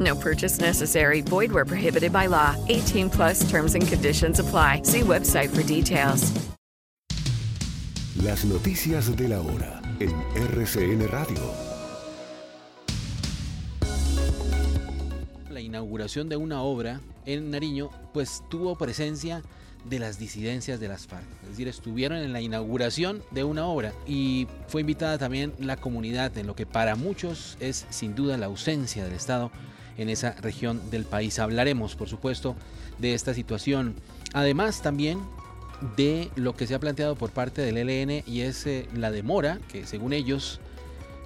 No purchase necessary. Void where prohibited by law. 18 plus terms and conditions apply. See website for details. Las noticias de la hora en RCN Radio. La inauguración de una obra en Nariño pues tuvo presencia de las disidencias de las FARC. Es decir, estuvieron en la inauguración de una obra y fue invitada también la comunidad en lo que para muchos es sin duda la ausencia del Estado en esa región del país. Hablaremos, por supuesto, de esta situación. Además, también de lo que se ha planteado por parte del ELN y es eh, la demora que según ellos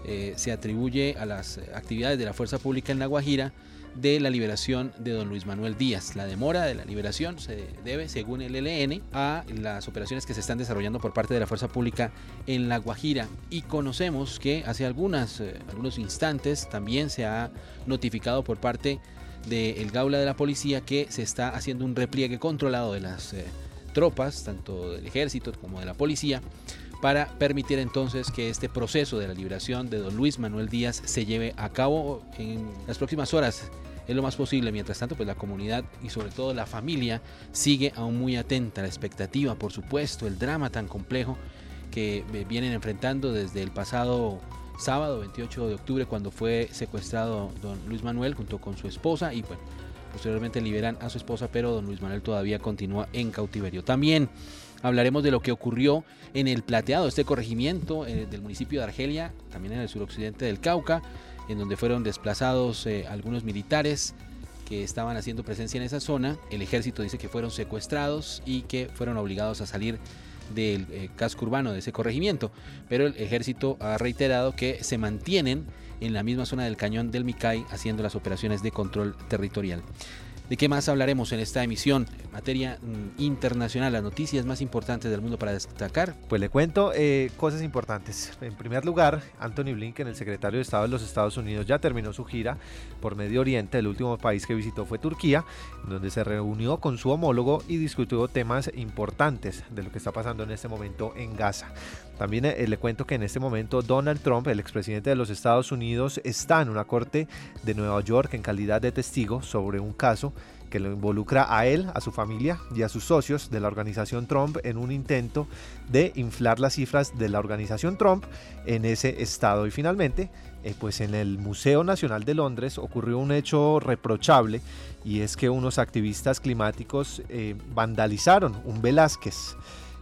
eh, se atribuye a las actividades de la fuerza pública en La Guajira de la liberación de don Luis Manuel Díaz. La demora de la liberación se debe, según el ELN, a las operaciones que se están desarrollando por parte de la fuerza pública en La Guajira. Y conocemos que hace algunas, eh, algunos instantes también se ha notificado por parte del Gaula de la Policía que se está haciendo un repliegue controlado de las eh, tropas, tanto del ejército como de la policía, para permitir entonces que este proceso de la liberación de don Luis Manuel Díaz se lleve a cabo en las próximas horas es lo más posible. Mientras tanto, pues la comunidad y sobre todo la familia sigue aún muy atenta a la expectativa, por supuesto, el drama tan complejo que vienen enfrentando desde el pasado sábado 28 de octubre cuando fue secuestrado don Luis Manuel junto con su esposa y bueno, posteriormente liberan a su esposa, pero don Luis Manuel todavía continúa en cautiverio. También hablaremos de lo que ocurrió en el plateado, este corregimiento eh, del municipio de Argelia, también en el suroccidente del Cauca, en donde fueron desplazados eh, algunos militares que estaban haciendo presencia en esa zona. El ejército dice que fueron secuestrados y que fueron obligados a salir del eh, casco urbano de ese corregimiento, pero el ejército ha reiterado que se mantienen en la misma zona del cañón del Micay haciendo las operaciones de control territorial. ¿De qué más hablaremos en esta emisión? Materia mm, internacional, las noticias más importantes del mundo para destacar. Pues le cuento eh, cosas importantes. En primer lugar, Anthony Blinken, el secretario de Estado de los Estados Unidos, ya terminó su gira por Medio Oriente. El último país que visitó fue Turquía, donde se reunió con su homólogo y discutió temas importantes de lo que está pasando en este momento en Gaza. También eh, le cuento que en este momento Donald Trump, el expresidente de los Estados Unidos, está en una corte de Nueva York en calidad de testigo sobre un caso que lo involucra a él, a su familia y a sus socios de la organización Trump en un intento de inflar las cifras de la organización Trump en ese estado. Y finalmente, eh, pues en el Museo Nacional de Londres ocurrió un hecho reprochable y es que unos activistas climáticos eh, vandalizaron un Velázquez.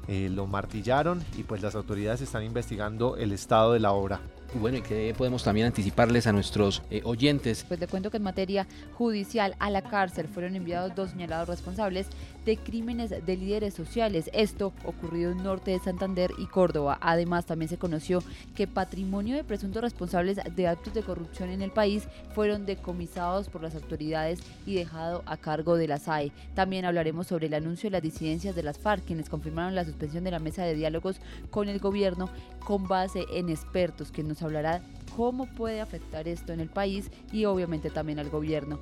Eh, lo martillaron y pues las autoridades están investigando el estado de la obra. Bueno, y que podemos también anticiparles a nuestros eh, oyentes. Pues te cuento que en materia judicial a la cárcel fueron enviados dos señalados responsables de crímenes de líderes sociales. Esto ocurrido en norte de Santander y Córdoba. Además, también se conoció que patrimonio de presuntos responsables de actos de corrupción en el país fueron decomisados por las autoridades y dejado a cargo de la SAE. También hablaremos sobre el anuncio de las disidencias de las FARC, quienes confirmaron la suspensión de la mesa de diálogos con el gobierno con base en expertos que hablará cómo puede afectar esto en el país y obviamente también al gobierno.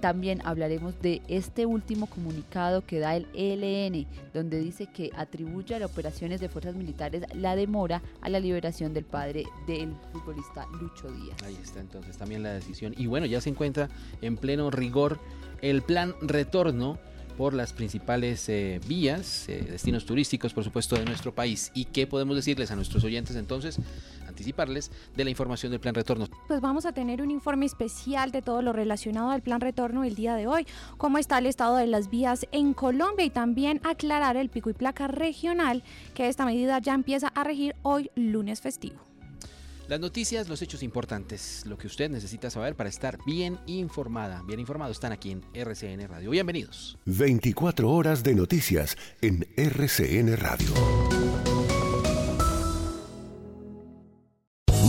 También hablaremos de este último comunicado que da el ELN, donde dice que atribuye a las operaciones de fuerzas militares la demora a la liberación del padre del futbolista Lucho Díaz. Ahí está entonces también la decisión. Y bueno, ya se encuentra en pleno rigor el plan retorno por las principales eh, vías, eh, destinos turísticos, por supuesto, de nuestro país. ¿Y qué podemos decirles a nuestros oyentes entonces? anticiparles de la información del plan retorno. Pues vamos a tener un informe especial de todo lo relacionado al plan retorno el día de hoy, cómo está el estado de las vías en Colombia y también aclarar el pico y placa regional, que esta medida ya empieza a regir hoy lunes festivo. Las noticias, los hechos importantes, lo que usted necesita saber para estar bien informada, bien informado, están aquí en RCN Radio. Bienvenidos. 24 horas de noticias en RCN Radio.